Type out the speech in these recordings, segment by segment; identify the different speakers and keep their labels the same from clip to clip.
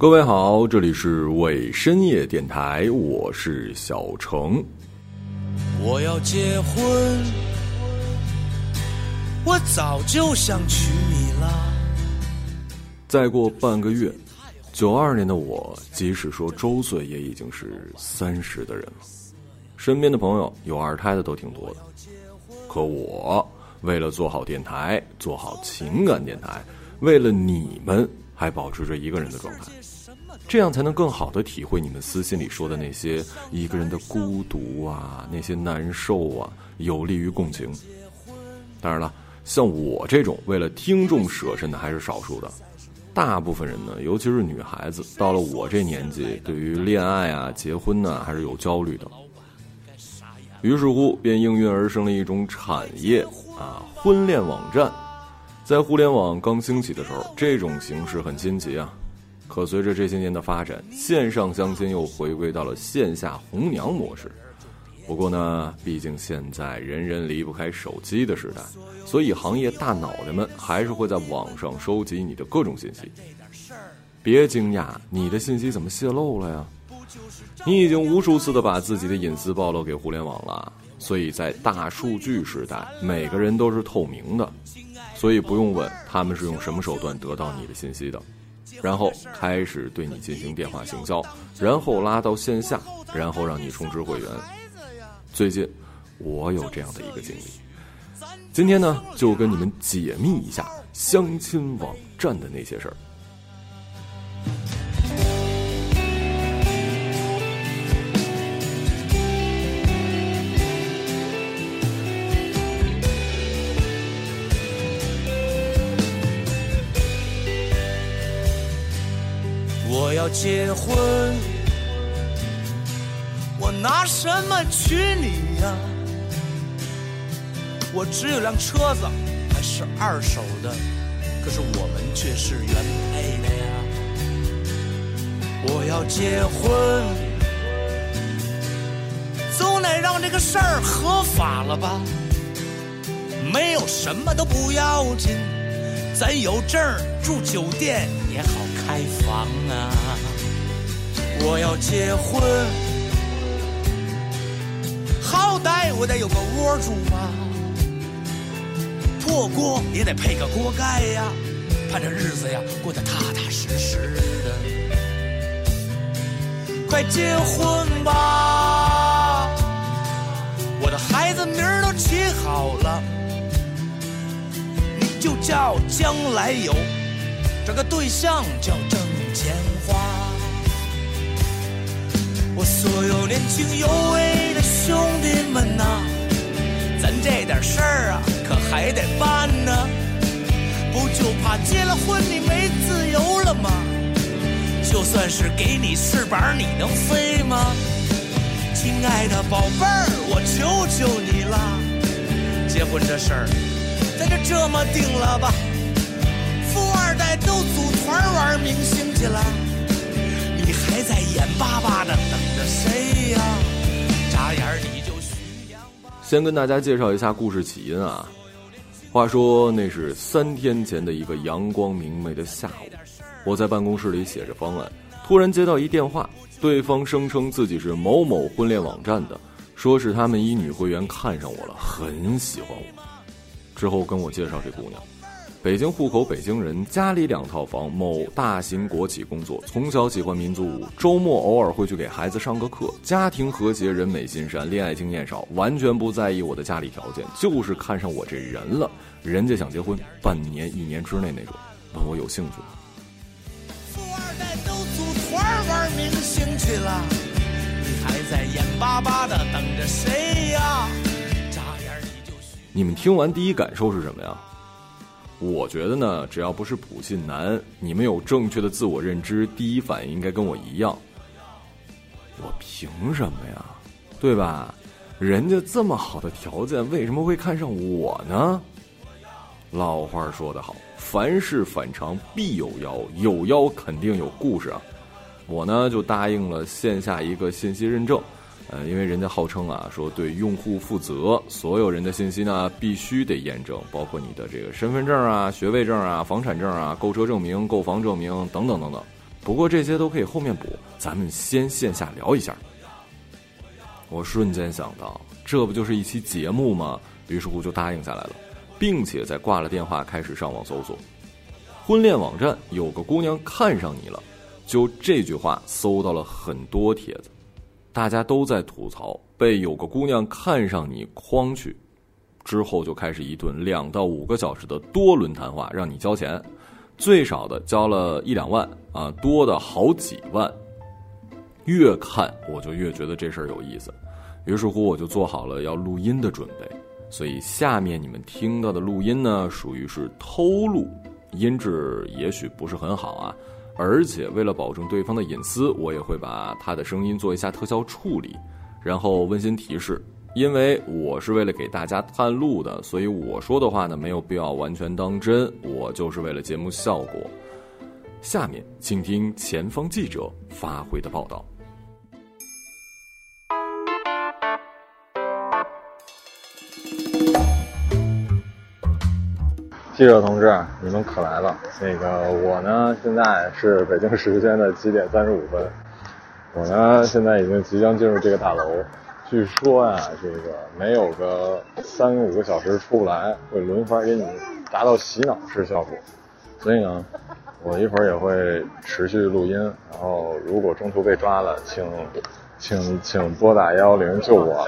Speaker 1: 各位好，这里是伪深夜电台，我是小程。
Speaker 2: 我要结婚，我早就想娶你了。
Speaker 1: 再过半个月，九二年的我，即使说周岁，也已经是三十的人了。身边的朋友有二胎的都挺多的，可我为了做好电台，做好情感电台，为了你们。还保持着一个人的状态，这样才能更好的体会你们私信里说的那些一个人的孤独啊，那些难受啊，有利于共情。当然了，像我这种为了听众舍身的还是少数的，大部分人呢，尤其是女孩子，到了我这年纪，对于恋爱啊、结婚呢，还是有焦虑的。于是乎，便应运而生了一种产业啊，婚恋网站。在互联网刚兴起的时候，这种形式很新奇啊。可随着这些年的发展，线上相亲又回归到了线下红娘模式。不过呢，毕竟现在人人离不开手机的时代，所以行业大脑袋们还是会在网上收集你的各种信息。别惊讶，你的信息怎么泄露了呀？你已经无数次的把自己的隐私暴露给互联网了。所以在大数据时代，每个人都是透明的。所以不用问他们是用什么手段得到你的信息的，然后开始对你进行电话行销，然后拉到线下，然后让你充值会员。最近我有这样的一个经历，今天呢就跟你们解密一下相亲网站的那些事儿。
Speaker 2: 结婚，我拿什么娶你呀？我只有辆车子，还是二手的，可是我们却是原配的呀。我要结婚，总得让这个事儿合法了吧？没有什么都不要紧，咱有证儿住酒店也好开房啊。要结婚，好歹我得有个窝住吧，破锅也得配个锅盖呀，盼着日子呀过得踏踏实实的。快结婚吧，我的孩子名儿都起好了，就叫将来有，这个对象叫挣钱花。我所有年轻有为的兄弟们呐，咱这点事儿啊，可还得办呢。不就怕结了婚你没自由了吗？就算是给你翅膀，你能飞吗？亲爱的宝贝儿，我求求你了，结婚这事儿，咱就这么定了吧。富二代都组团玩明星去了，还在眼巴巴的等着。谁呀？眨眼你就
Speaker 1: 先跟大家介绍一下故事起因啊。话说那是三天前的一个阳光明媚的下午，我在办公室里写着方案，突然接到一电话，对方声称自己是某某婚恋网站的，说是他们一女会员看上我了，很喜欢我，之后跟我介绍这姑娘。北京户口，北京人，家里两套房，某大型国企工作，从小喜欢民族舞，周末偶尔会去给孩子上个课，家庭和谐，人美心善，恋爱经验少，完全不在意我的家里条件，就是看上我这人了。人家想结婚，半年、一年之内那种，问我有兴趣吗？
Speaker 2: 富二代都组团玩明星去了，你还在眼巴巴的等着谁呀？眨眼你就
Speaker 1: 你们听完第一感受是什么呀？我觉得呢，只要不是普信男，你们有正确的自我认知，第一反应应该跟我一样。我凭什么呀？对吧？人家这么好的条件，为什么会看上我呢？老话说得好，凡事反常必有妖，有妖肯定有故事啊。我呢就答应了线下一个信息认证。呃，因为人家号称啊，说对用户负责，所有人的信息呢必须得验证，包括你的这个身份证啊、学位证啊、房产证啊、购车证明、购房证明等等等等。不过这些都可以后面补，咱们先线下聊一下。我瞬间想到，这不就是一期节目吗？于是乎就答应下来了，并且在挂了电话开始上网搜索，婚恋网站有个姑娘看上你了，就这句话搜到了很多帖子，大家都在吐槽被有个姑娘看上你诓去，之后就开始一顿两到五个小时的多轮谈话，让你交钱，最少的交了一两万啊，多的好几万。越看我就越觉得这事儿有意思，于是乎我就做好了要录音的准备。所以下面你们听到的录音呢，属于是偷录，音质也许不是很好啊。而且为了保证对方的隐私，我也会把他的声音做一下特效处理。然后温馨提示，因为我是为了给大家探路的，所以我说的话呢没有必要完全当真，我就是为了节目效果。下面请听前方记者发回的报道。
Speaker 3: 记者同志，你们可来了。那个我呢，现在是北京时间的七点三十五分。我呢，现在已经即将进入这个大楼。据说呀，这个没有个三五个小时出不来，会轮番给你达到洗脑式效果。所以呢，我一会儿也会持续录音。然后如果中途被抓了，请请请拨打幺幺零救我。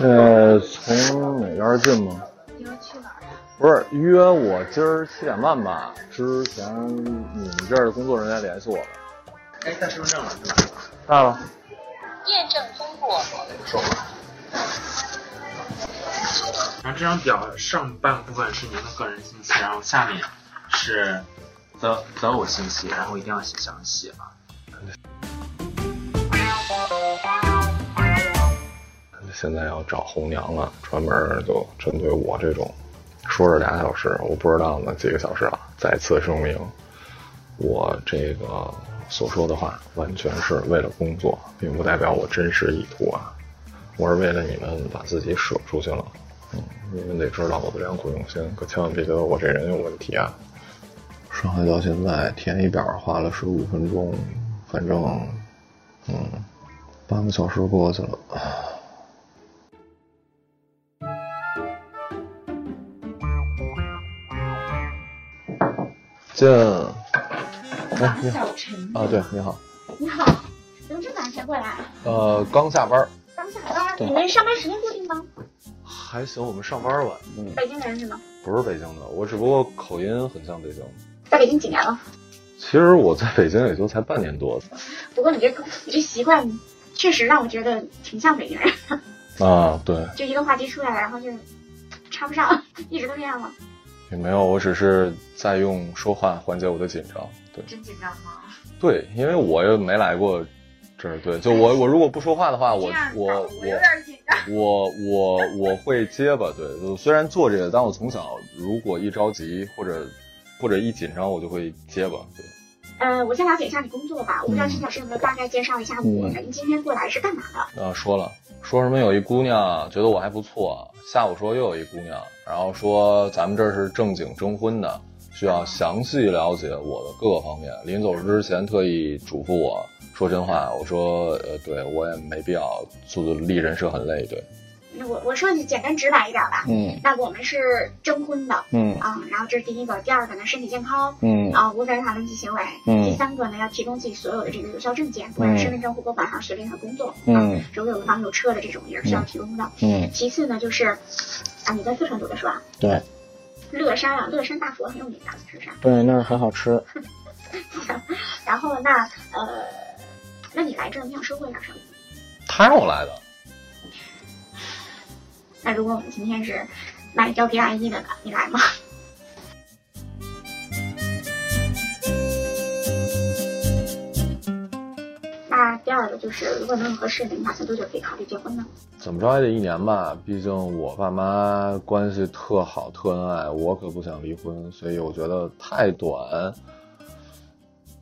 Speaker 3: 现在从哪边进吗？
Speaker 4: 你要去哪儿？
Speaker 3: 不是约我今儿七点半吧？之前你们这儿的工作人员联系我了。
Speaker 5: 哎，带身份证了是吧？
Speaker 3: 带了。
Speaker 4: 验证通过。
Speaker 5: 说吧。然后这张表上半部分是您的个人信息，然后下面是择择偶信息，然后一定要写详细啊。
Speaker 3: 现在要找红娘了，专门就针对我这种说是俩小时，我不知道呢几个小时了。再次声明，我这个所说的话完全是为了工作，并不代表我真实意图啊。我是为了你们把自己舍出去了，嗯，你们得知道我的良苦用心，可千万别觉得我这人有问题啊。上海到现在填一表花了十五分钟，反正，嗯，半个小时过去了。进，哎，你好
Speaker 4: 小陈
Speaker 3: 啊，对，你好，
Speaker 4: 你好，怎么这么晚才过来？
Speaker 3: 呃，刚下班，
Speaker 4: 刚下班，
Speaker 3: 对
Speaker 4: 你们上班时间固定吗？
Speaker 3: 还行，我们上班晚，嗯，
Speaker 4: 北京人是吗？
Speaker 3: 不是北京的，我只不过口音很像北京。
Speaker 4: 在北京几年了？
Speaker 3: 其实我在北京也就才半年多
Speaker 4: 不过你这你这习惯，确实让我觉得挺像北京人。
Speaker 3: 啊，对，
Speaker 4: 就一个话题出来了，然后就插不上，一直都这样吗？
Speaker 3: 也没有，我只是在用说话缓解我的紧张。对，
Speaker 4: 真紧张吗？
Speaker 3: 对，因为我又没来过这儿，对，就我我如果不说话的话，我我
Speaker 4: 我有点紧张。
Speaker 3: 我我我会结巴，对，就虽然做这个，但我从小如果一着急或者或者一紧张，我就会结巴，对。
Speaker 4: 呃，我先了解一下你工作吧，我不知道陈老师有没有大概介绍一下我？
Speaker 3: 嗯
Speaker 4: 您今天过来是干嘛的？
Speaker 3: 啊，说了，说什么有一姑娘觉得我还不错，下午说又有一姑娘，然后说咱们这是正经征婚的，需要详细了解我的各个方面。临走之前特意嘱咐我说真话，我说呃，对我也没必要做立人设很累，对，
Speaker 4: 我我说句简单直白一点吧。
Speaker 3: 嗯
Speaker 4: 那我们是征婚的
Speaker 3: 嗯
Speaker 4: 啊、然后这是第一个，第二个呢身体健康，
Speaker 3: 嗯
Speaker 4: 啊，无违法乱纪行为。
Speaker 3: 嗯
Speaker 4: 第三个呢，要提供自己所有的这个有效证件，不管是身份证、户口本还是学历和工作。
Speaker 3: 嗯
Speaker 4: 啊，如果有房有车的这种也是需要提供的。
Speaker 3: 嗯，
Speaker 4: 其次呢，就是啊，你在四川读的是吧？
Speaker 3: 对
Speaker 4: 乐山啊，乐山大佛很有名的，是不是？
Speaker 3: 对，那儿很好吃。
Speaker 4: 然后那呃，那你来这儿你想收获点什么？
Speaker 3: 他让我来的，
Speaker 4: 那如果我们今天是买胶皮阿姨的呢，你来吗？那第二个就是，如果能合适的，你打算多久可以考虑结婚呢？
Speaker 3: 怎么着也得一年吧，毕竟我爸妈关系特好，特恩爱，我可不想离婚，所以我觉得太短。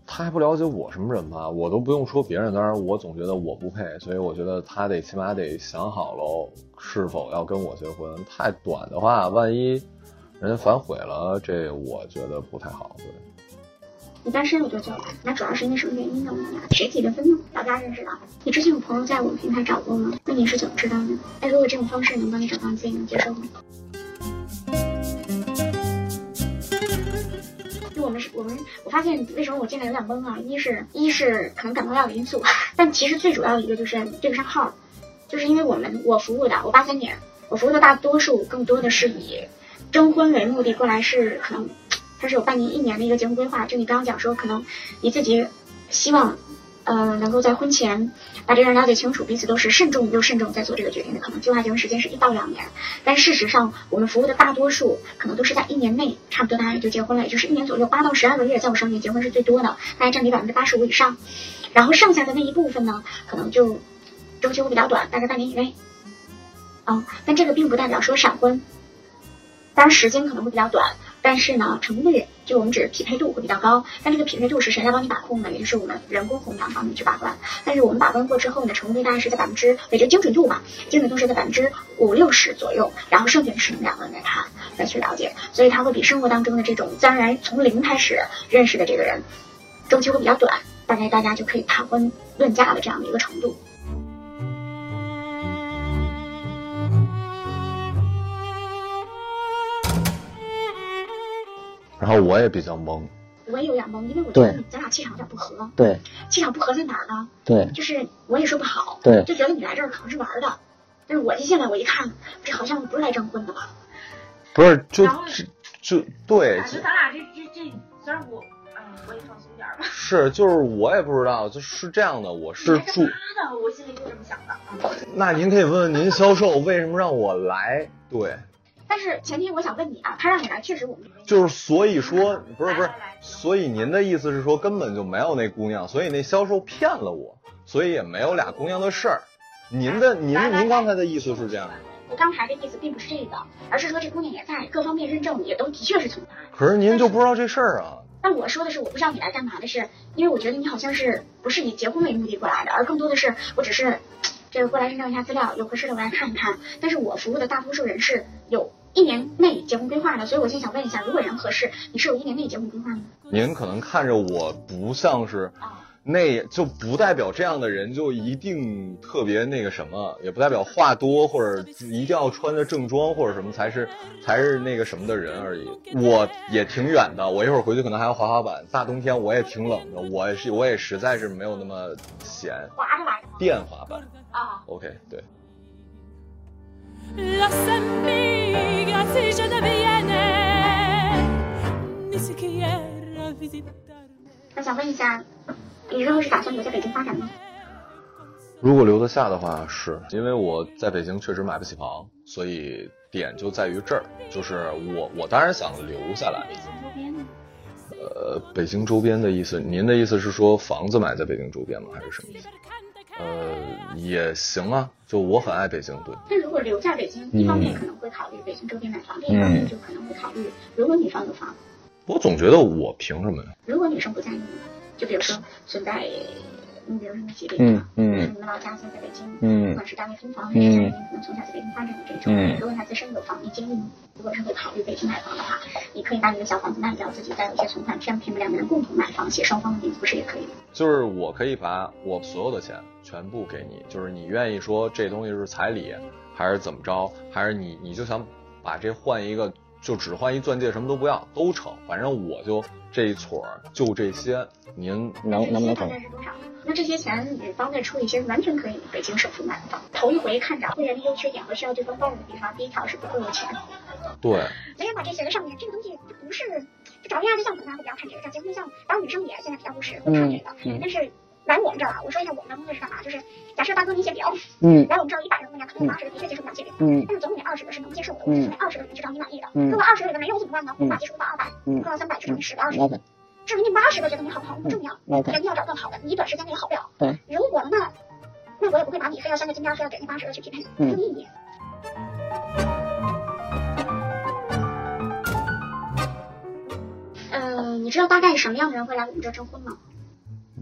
Speaker 3: 他还不了解我什么人吧，我都不用说别人，当然我总觉得我不配，所以我觉得他得起码得想好喽，是否要跟我结婚。太短的话，万一人家反悔了，这我觉得不太好。对，
Speaker 4: 你单身有多久了？那主要是因为什么原因呢？我们俩谁提的分呢？大家认识的。你之前有朋友在我们平台找过吗？那你是怎么知道的？哎，如果这种方式能帮你找到，你自己能接受吗？就我们是，我们我发现为什么我进来有点懵啊？一是，一是可能感冒药的因素，但其实最主要一个就是对不上号，就是因为我们我服务的，我八三年，我服务的大多数更多的是以征婚为目的过来，是可能它是有半年一年的一个结婚规划。就你刚刚讲说，可能你自己希望。呃，能够在婚前把这个人了解清楚，彼此都是慎重又慎重在做这个决定的，可能计划结婚时间是一到两年，但事实上我们服务的大多数可能都是在一年内，差不多大家也就结婚了，也就是一年左右，八到十二个月，在我上面结婚是最多的，大概占比百分之八十五以上，然后剩下的那一部分呢，可能就周期会比较短，大概半年以内，啊，但这个并不代表说闪婚，当然时间可能会比较短。但是呢，成功率就我们指匹配度会比较高，但这个匹配度是谁来帮你把控呢？也就是我们人工红娘帮你去把关。但是我们把关过之后呢，成功率大概是在百分之，也就精准度吧，精准度是在百分之五六十左右。然后剩下的是你们两个人来谈，来去了解，所以它会比生活当中的这种自然而然从零开始认识的这个人，周期会比较短，大概大家就可以谈婚论嫁的这样的一个程度。
Speaker 3: 然后我也比较懵，
Speaker 4: 我也有点懵，因为我觉得咱俩气场有点不合。
Speaker 6: 对，
Speaker 4: 气场不合在哪儿呢？
Speaker 6: 对，
Speaker 4: 就是我也说不好。
Speaker 6: 对，
Speaker 4: 就觉得你来这儿可能是玩的，但是我一进来我一看，这好像不是来征婚的吧？
Speaker 3: 不是，就就对。
Speaker 7: 就咱俩这这这，虽然我，嗯，我也放松点吧。
Speaker 3: 是，就是我也不知道，就是这样的。我是住。
Speaker 7: 的，我心里就这么想的。
Speaker 3: 那您可以问问您销售为什么让我来？对。
Speaker 4: 但是前提我想问你啊，他让你来，确实我们
Speaker 3: 就是所以说不是不是，所以您的意思是说根本就没有那姑娘，所以那销售骗了我，所以也没有俩姑娘的事儿。您的您您刚才的意思是这样的？
Speaker 4: 我刚才的意思并不是这个，而是说这姑娘也在，各方面认证也都的确是存在。
Speaker 3: 可是您就不知道这事儿啊？
Speaker 4: 但我说的是我不知道你来干嘛的是，因为我觉得你好像是不是以结婚为目的过来的，而更多的是我只是这个过来认证一下资料，有合适的我来看一看。但是我服务的大多数人是有。一年内结婚规划的，所以我现在想问一下，如果人合适，你是有一年内结婚规划吗？
Speaker 3: 您可能看着我不像是，那就不代表这样的人就一定特别那个什么，也不代表话多或者一定要穿着正装或者什么才是才是那个什么的人而已。我也挺远的，我一会儿回去可能还要滑滑板，大冬天我也挺冷的，我也是我也实在是没有那么闲。
Speaker 4: 滑着来的吗？
Speaker 3: 电滑板
Speaker 4: 啊。
Speaker 3: OK，对。
Speaker 4: 我想问一下，你日后是打算留在北京发展吗？
Speaker 3: 如果留得下的话，是因为我在北京确实买不起房，所以点就在于这儿，就是我我当然想留下来。
Speaker 4: 北京周边？
Speaker 3: 呃，北京周边的意思，您的意思是说房子买在北京周边吗？还是什么意思？呃，也行啊，就我很爱北京，对。
Speaker 4: 那如果留在北京，一方面可能会考虑北京周边买房，另一方面就可能会考虑，如果女方有房。
Speaker 3: 我总觉得我凭什么呀？
Speaker 4: 如果女生不在意，就比如说存在。你比如说你姐姐，嗯嗯，你们老家现在在北京，嗯，不管是单位分房还是你可能从小在北京发展的这种，如果他自身有房，你建议如果是会考虑北京买房的话，你可以把你的小房子卖掉，自己再有一些存款，这样你们两个人共同买房，写双方的名字，不是也可以吗？
Speaker 3: 就是我可以把我所有的钱全部给你，就是你愿意说这东西是彩礼，还是怎么着，还是你你就想把这换一个。就只换一钻戒，什么都不要，都成。反正我就这一撮儿，就这些。您
Speaker 6: 能能不能成？
Speaker 4: 那这些钱女方再出一些，完全可以北京首付买房。头一回看着会员的优缺点和需要对方包容的地方，第一条是不够有钱。
Speaker 3: 对。
Speaker 4: 没人把这写在上面，这个东西它不是就找恋爱对象，可能大家会比较看这个；找结婚对象，然后女生也现在比较务实会看这个。但是。来我们这儿啊，我说一下我们的工作是干嘛，就是假设大哥你写表，嗯，来我们这儿一百个姑娘，可能有八十个的确接受不了这个，嗯，但是总有那二十个是能接受的，我就那二十个里面只找你满意的，如果二十个里面没有怎么办呢？我把基数到二百，扣到三百，就等于十个二十。至于那八十个觉得你好不好不重要，人家要找更好的，你短时间内也好不了。对，如果那那我也不会把你非要三个金边，非要给那八十个去匹配，没有意义。嗯，你知道大概什么样的人会来我们这儿征婚吗？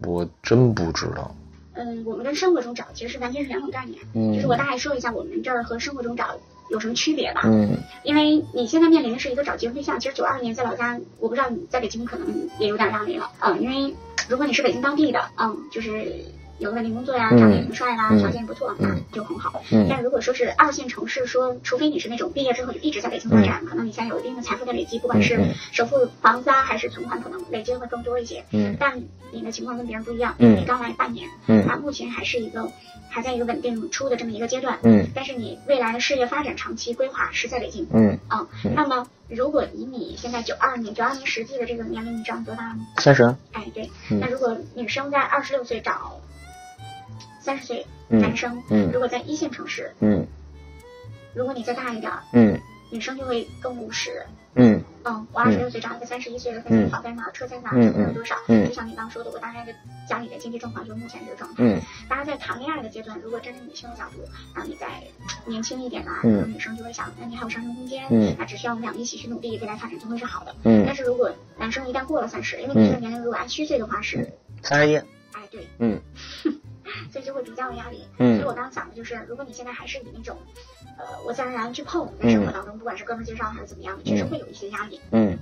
Speaker 3: 我真不知道。
Speaker 4: 嗯，我们跟生活中找其实是完全是两种概念。嗯，就是我大概说一下我们这儿和生活中找有什么区别吧？
Speaker 6: 嗯
Speaker 4: 因为你现在面临的是一个找结婚对象，其实九二年在老家，我不知道你在北京可能也有点压力了，嗯，因为如果你是北京当地的，嗯，就是有个稳定工作呀，
Speaker 6: 嗯
Speaker 4: 长得也挺帅啦，
Speaker 6: 嗯
Speaker 4: 条件也不错，那就很好。
Speaker 6: 嗯。
Speaker 4: 但如果说是二线城市，说除非你是那种毕业之后就一直在北京发展，可能你现在有一定的财富的累积，不管是首付房子啊，还是存款，可能累积的会更多一些。
Speaker 6: 嗯。
Speaker 4: 但你的情况跟别人不一样，
Speaker 6: 嗯。
Speaker 4: 你刚来半年，
Speaker 6: 嗯。
Speaker 4: 啊，目前还是一个还在一个稳定出的这么一个阶段，
Speaker 6: 嗯。
Speaker 4: 但是你未来的事业发展长期规划是在北京。
Speaker 6: 嗯，
Speaker 4: 那么如果以你现在九二年，九二年实际的这个年龄，你知道你多大吗？
Speaker 6: 三十，
Speaker 4: 哎，对，
Speaker 6: 嗯。
Speaker 4: 那如果女生在二十六岁找三十岁
Speaker 6: 嗯
Speaker 4: 男生，
Speaker 6: 嗯。
Speaker 4: 如果在一线城市，
Speaker 6: 嗯。
Speaker 4: 如果你再大一点儿，
Speaker 6: 嗯。
Speaker 4: 女生就会更务实。
Speaker 6: 嗯。
Speaker 4: 嗯，我二十六岁找一个三十一岁的，分房在哪儿，车在哪儿，
Speaker 6: 嗯
Speaker 4: 车有多少？
Speaker 6: 嗯。
Speaker 4: 就像你刚刚说的，我大概的家里的经济状况就是目前这个状态。
Speaker 6: 嗯。
Speaker 4: 大家在谈恋爱的阶段，如果站在女性的角度，然后你在年轻一点啊，
Speaker 6: 嗯。
Speaker 4: 然后女生就会想，那你还有上升空间，
Speaker 6: 嗯。
Speaker 4: 那只需要我们俩一起去努力，未来发展就会是好的。
Speaker 6: 嗯。
Speaker 4: 但是如果男生一旦过了三十，因为女生的年龄如果按虚岁的话是，
Speaker 6: 三十一，
Speaker 4: 哎对，
Speaker 6: 嗯
Speaker 4: 所以就会比较有压力。
Speaker 6: 嗯
Speaker 4: 所以我刚刚讲的就是，如果你现在还是以那种，呃，我自然而然去碰，在生活当中，不管是哥们儿介绍还是怎么样的，确实会有一些压力。
Speaker 6: 嗯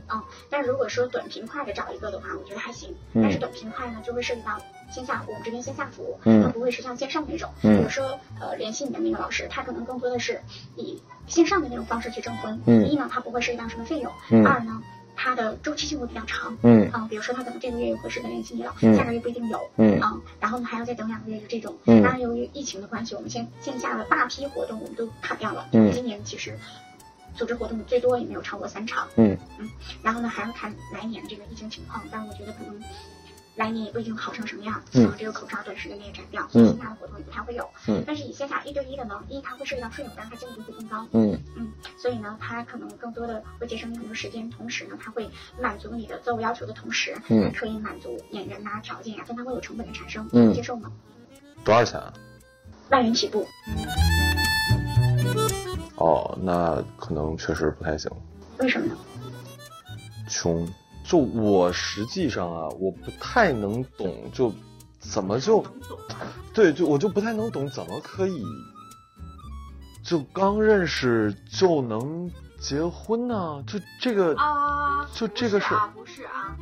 Speaker 4: 但是如果说短平快的找一个的话，我觉得还行。
Speaker 6: 嗯
Speaker 4: 但是短平快呢，就会涉及到线下，我们这边线下服务，
Speaker 6: 嗯
Speaker 4: 它不会是像线上那种。
Speaker 6: 嗯
Speaker 4: 比如说，呃，联系你的那个老师，他可能更多的是以线上的那种方式去征婚。
Speaker 6: 嗯
Speaker 4: 一呢，他不会涉及到什么费用；
Speaker 6: 嗯
Speaker 4: 二呢，它的周期性会比较长。
Speaker 6: 嗯
Speaker 4: 啊、比如说他可能这个月有合适的联系你了，
Speaker 6: 嗯
Speaker 4: 下个月不一定有。
Speaker 6: 嗯
Speaker 4: 啊、然后呢还要再等两个月，就这种。
Speaker 6: 嗯
Speaker 4: 当然，由于疫情的关系，我们线线下的大批活动我们都砍掉了。
Speaker 6: 嗯
Speaker 4: 今年其实组织活动最多也没有超过三场。
Speaker 6: 嗯嗯
Speaker 4: 然后呢，还要看来年这个疫情情况，但我觉得可能来年也不一定好成什么样。
Speaker 6: 嗯
Speaker 4: 啊，这个口罩短时间内也摘掉，所以
Speaker 6: 嗯
Speaker 4: 线下的活动也不太会有。
Speaker 6: 嗯
Speaker 4: 但是以线下一对一的呢，一它会涉及到费用，但它精度会更高。
Speaker 6: 嗯
Speaker 4: 嗯，所以呢，它可能更多的会节省你很多时间，同时呢，它会满足你的择偶要求的同时，
Speaker 6: 嗯
Speaker 4: 还可以满足演员呐、条件呀、但它会有成本的产生，
Speaker 6: 嗯
Speaker 4: 能接受吗？
Speaker 3: 多少钱啊？
Speaker 4: 万元起步，
Speaker 3: 哦，那可能确实不太行，
Speaker 4: 为什么呢？
Speaker 3: 穷。
Speaker 1: 就我实际上啊，我不太能懂，就怎么就对，就我就不太能懂，怎么可以就刚认识就能结婚呢？就这个
Speaker 4: 啊，
Speaker 1: 就这个是
Speaker 4: 不是啊，不是啊，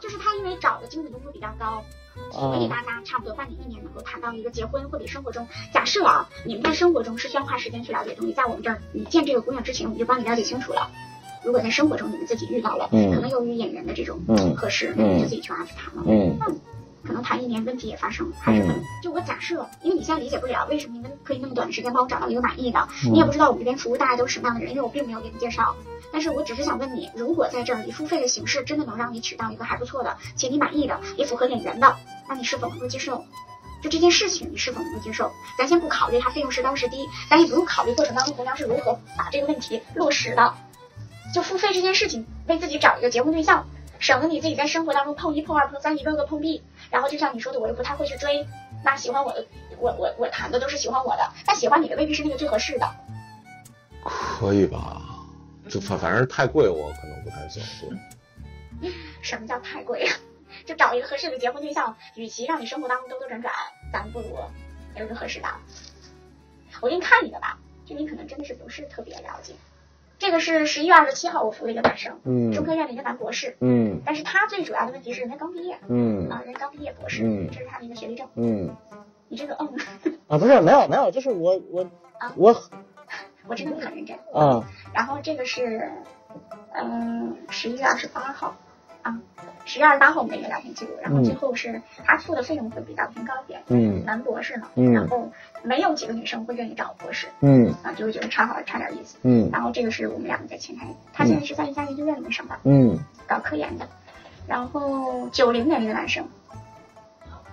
Speaker 4: 就是他因为找的精子度会比较高，所以大家差不多半年一年能够谈到一个结婚，或者生活中假设啊，你们在生活中是需要花时间去了解东西，在我们这儿你见这个姑娘之前，我们就帮你了解清楚了。如果在生活中你们自己遇到了，
Speaker 6: 嗯
Speaker 4: 可能由于演员的这种
Speaker 6: 不
Speaker 4: 合适，那你就自己去往下去谈了。
Speaker 6: 嗯
Speaker 4: 可能谈一年问题也发生，还是会。就我假设，因为你现在理解不了为什么你们可以那么短的时间帮我找到一个满意的，你也不知道我们这边服务大概都是什么样的人，因为我并没有给你介绍。但是我只是想问你，如果在这儿以付费的形式真的能让你娶到一个还不错的，且你满意的，也符合演员的，那你是否能够接受？就这件事情，你是否能够接受？咱先不考虑它费用是高是低，咱也不用考虑过程当中红娘是如何把这个问题落实的。就付费这件事情，为自己找一个结婚对象，省得你自己在生活当中碰一碰二碰三，一个个碰壁。然后就像你说的，我又不太会去追，那喜欢我的，我我我谈的都是喜欢我的，但喜欢你的未必是那个最合适的。
Speaker 3: 可以吧？就反反正太贵，我可能不太想做，
Speaker 4: 什么叫太贵？就找一个合适的结婚对象，与其让你生活当中兜兜转转，咱们不如有一个合适的。我给你看一个吧，就你可能真的是不是特别了解。这个是十一月二十七号我服的一个男生，
Speaker 6: 嗯
Speaker 4: 中科院的一个男博士，
Speaker 6: 嗯
Speaker 4: 但是他最主要的问题是人家刚毕业
Speaker 6: 嗯
Speaker 4: 啊，人家刚毕业博士，
Speaker 6: 嗯
Speaker 4: 这是他的一个学历证。
Speaker 6: 嗯
Speaker 4: 你这个嗯，
Speaker 6: 啊，不是没有没有，就是我我
Speaker 4: 啊
Speaker 6: 我
Speaker 4: 我真的很认真。
Speaker 6: 啊
Speaker 4: 然后这个是，嗯，十一月二十八号，啊，十月二十八号我们的一个聊天记录，然后最后是他付的费用会比较偏高一点，
Speaker 6: 嗯。
Speaker 4: 男博士嘛，
Speaker 6: 嗯。
Speaker 4: 然后没有几个女生会愿意找博士，
Speaker 6: 嗯。
Speaker 4: 啊，就会觉得差好差点意思。
Speaker 6: 嗯。
Speaker 4: 然后这个是我们两个在前台，他现在是在一家研究院里面上班，
Speaker 6: 嗯。
Speaker 4: 搞科研的，然后九零年的一个男生。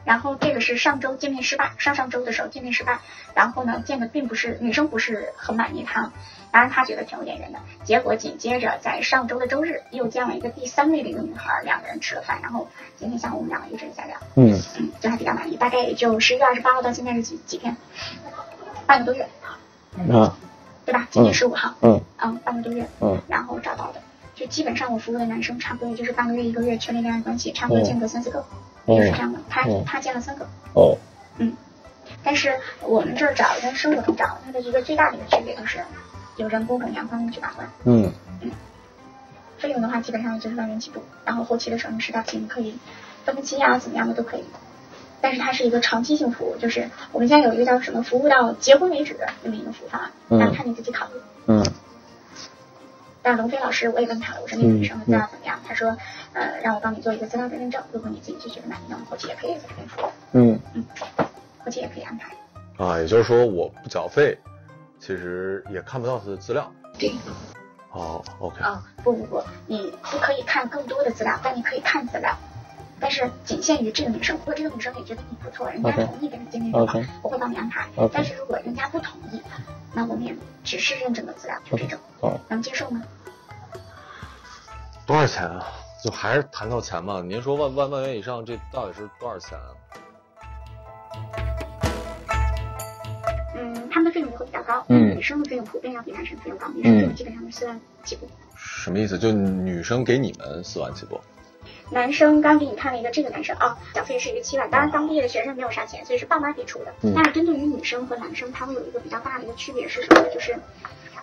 Speaker 4: 然后这个是上周见面失败，上上周的时候见面失败，然后呢见的并不是女生不是很满意他，当然他觉得挺有眼缘的，结果紧接着在上周的周日又见了一个第三位的一个女孩，两个人吃了饭，然后今天下午我们两个一直在聊，
Speaker 6: 嗯。
Speaker 4: 嗯，就还比较满意，大概也就十一月二十八号到现在是几几天，半个多月，
Speaker 6: 啊
Speaker 4: 对吧？今天十五号，
Speaker 6: 嗯。
Speaker 4: 嗯，半个多月，
Speaker 6: 嗯，
Speaker 4: 然后找到的，就基本上我服务的男生差不多也就是半个月一个月确立恋爱关系，差不多间隔三四个，就是这样的。他
Speaker 6: 嗯
Speaker 4: 他见了三个，
Speaker 6: 哦嗯
Speaker 4: 但是我们这儿找跟生活中找它的一个最大的一个区别就是，有人工和两方面去把关。
Speaker 6: 嗯嗯
Speaker 4: 费用的话，基本上就是万元起步，然后后期的时候你实到期你可以分期啊，怎么样的都可以。但是它是一个长期性服务，就是我们现在有一个叫什么服务到结婚为止的这么一个服务方案，
Speaker 6: 嗯
Speaker 4: 那看你自己考虑。
Speaker 6: 嗯
Speaker 4: 但龙飞老师我也问他了，我说那个女生的资料怎么样？他说，呃，让我帮你做一个资料的认证，如果你自己就觉得满意，那么后期也可以在这边说。嗯，
Speaker 6: 嗯
Speaker 4: 后期也可以安排。
Speaker 3: 啊，也就是说我不缴费，其实也看不到他的资料。
Speaker 4: 对，
Speaker 3: 哦，OK，
Speaker 4: 啊、不不不，你不可以看更多的资料，但你可以看资料，但是仅限于这个女生。如果这个女生也觉得你不错，人家同意跟你见面的话我会帮你安排。但是如果人家不同意，那我们也只是认证的资料，就这种。能接受吗？
Speaker 3: 多少钱啊？就还是谈到钱嘛？您说万万万元以上，这到底是多少钱啊？
Speaker 4: 嗯，他们的费用也会比较高，
Speaker 6: 嗯
Speaker 4: 女生的费用普遍要比男生费用高，女生基本上是四万起步。
Speaker 3: 什么意思？就女生给你们四万起步？
Speaker 4: 男生刚给你看了一个这个男生啊，缴费是一个七万，当然刚毕业的学生没有啥钱，所以是爸妈给出的。
Speaker 6: 嗯
Speaker 4: 但是针对于女生和男生，他会有一个比较大的一个区别是什么呢？就是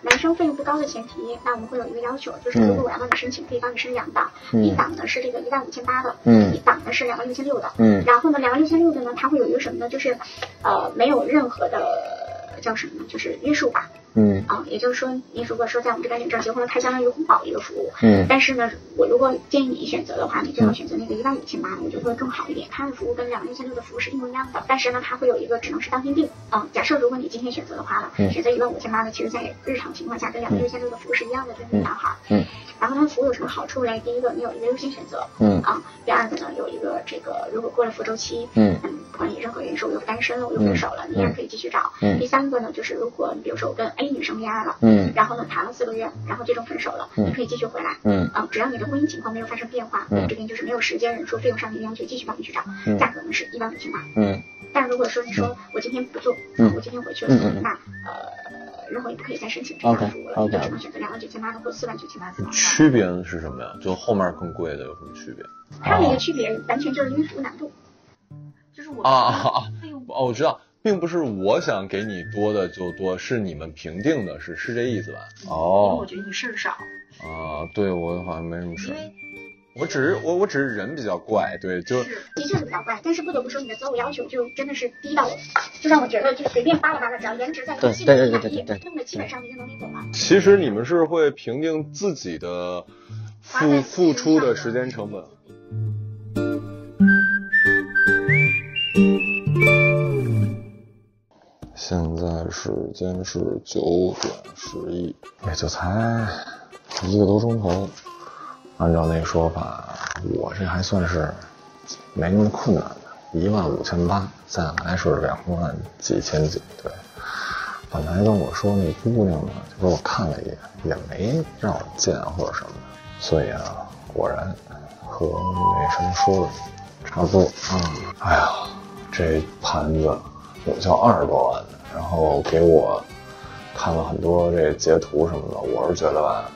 Speaker 4: 男生费用不高的前提，那我们会有一个要求，就是如果我要帮你申请，可以帮你申两档，
Speaker 6: 嗯
Speaker 4: 一档呢是这个一万五千八的，
Speaker 6: 嗯
Speaker 4: 一档呢是两万六千六的。
Speaker 6: 嗯
Speaker 4: 然后呢，两万六千六的呢，它会有一个什么呢？就是呃没有任何的叫什么呢？就是约束吧。
Speaker 6: 嗯
Speaker 4: 啊，也就是说，你如果说在我们这边领证结婚了，它相当于红包一个服务。
Speaker 6: 嗯
Speaker 4: 但是呢，我如果建议你选择的话，你最好选择那个一万五千八的，我觉得会更好一点。它的服务跟两万六千六的服务是一模一样的，但是呢，它会有一个只能是当天定嗯。假设如果你今天选择的话了，
Speaker 6: 嗯
Speaker 4: 选择一万五千八的，其实在日常情况下跟两万六千六的服务是一样的，对于男孩。
Speaker 6: 嗯。
Speaker 4: 然后它的服务有什么好处嘞？第一个，你有一个优先选择
Speaker 6: 嗯
Speaker 4: 啊；第二个呢，有一个这个如果过了服周期，
Speaker 6: 嗯
Speaker 4: 嗯，不管你任何原因说我又单身了，我又分手了，你依然可以继续找。
Speaker 6: 嗯
Speaker 4: 第三个呢，就是如果比如说我跟 A 女生恋爱了，
Speaker 6: 嗯
Speaker 4: 然后呢谈了四个月，然后最终分手了，
Speaker 6: 嗯
Speaker 4: 你可以继续回来。
Speaker 6: 嗯
Speaker 4: 啊，只要你的婚姻情况没有发生变化，
Speaker 6: 嗯
Speaker 4: 我们这边就是没有时间、人数、费用上面的要求，继续帮你去找。
Speaker 6: 嗯
Speaker 4: 价格呢是一万五千八。
Speaker 6: 嗯
Speaker 4: 但如果说你说我今天不做，
Speaker 6: 嗯
Speaker 4: 我今天回去了，
Speaker 6: 嗯
Speaker 4: 那呃，日后也不可以再申请这样的
Speaker 6: OK，
Speaker 4: 服务了你就只能选择两万九千八的或四万九千八的。
Speaker 3: 区别是什么呀？就后面更贵的有什么区别？
Speaker 4: 它的一个区别完全就是因为服务难度。
Speaker 7: 就是我
Speaker 3: 啊啊啊！
Speaker 7: 费用
Speaker 3: 哦，我知道，并不是我想给你多的就多，是你们评定的，是是这意思吧？
Speaker 7: 因为
Speaker 3: 哦
Speaker 7: 我觉得你事儿少，
Speaker 3: 啊，对我好像没什么事
Speaker 7: 儿，
Speaker 3: 我只是我我只是人比较怪，对，就是
Speaker 4: 的确是比较怪，但是不得不说你的择偶要求就真的是低到，就让我觉得就随便扒拉扒拉，只要颜值在，
Speaker 6: 对
Speaker 4: 心里
Speaker 6: 对对
Speaker 4: 满意
Speaker 6: 对对对，
Speaker 4: 弄得基本上你就能理走了。
Speaker 3: 其实你们是会评定自己的付付出的时间成本。现在时间是九点十一，也就才一个多钟头。按照那说法，我这还算是没那么困难的，一万五千八，再来是两万几千几，对。本来跟我说那姑娘呢，就给我看了一眼，也没让我见或者什么的，所以啊，果然和那什么说的差不多啊。哎呀，这盘子有叫二十多万，然后给我看了很多这截图什么的，我是觉得吧，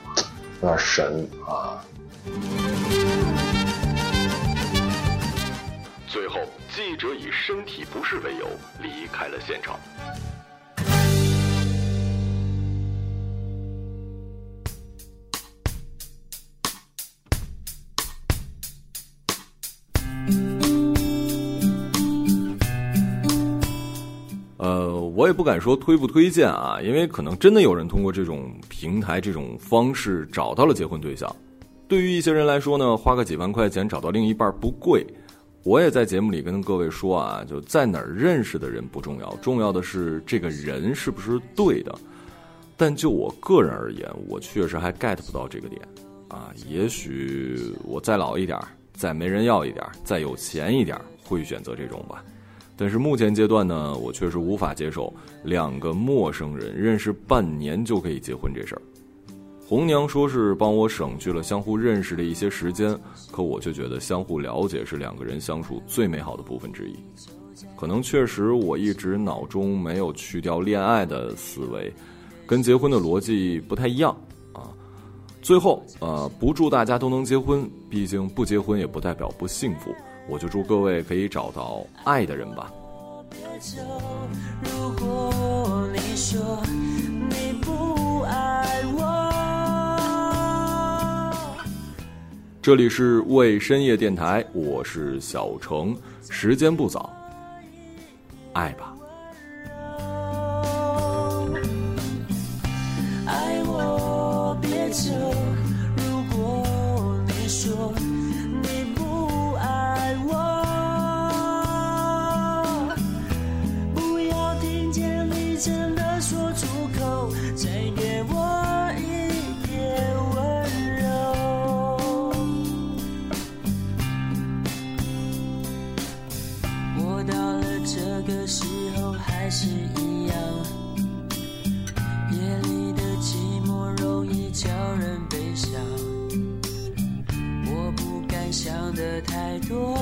Speaker 3: 有点神啊。
Speaker 1: 最后，记者以身体不适为由离开了现场。我也不敢说推不推荐啊，因为可能真的有人通过这种平台、这种方式找到了结婚对象。对于一些人来说呢，花个几万块钱找到另一半不贵。我也在节目里跟各位说啊，就在哪儿认识的人不重要，重要的是这个人是不是对的。但就我个人而言，我确实还 get 不到这个点啊。也许我再老一点儿，再没人要一点儿，再有钱一点儿，会选择这种吧。但是目前阶段呢，我确实无法接受两个陌生人认识半年就可以结婚这事儿。红娘说是帮我省去了相互认识的一些时间，可我却觉得相互了解是两个人相处最美好的部分之一。可能确实我一直脑中没有去掉恋爱的思维，跟结婚的逻辑不太一样啊。最后，呃，不祝大家都能结婚，毕竟不结婚也不代表不幸福。我就祝各位可以找到爱的人吧。
Speaker 2: 如果你说你不爱我
Speaker 1: 这里是为深夜电台我是小程时间不早爱吧。
Speaker 8: 想的太多，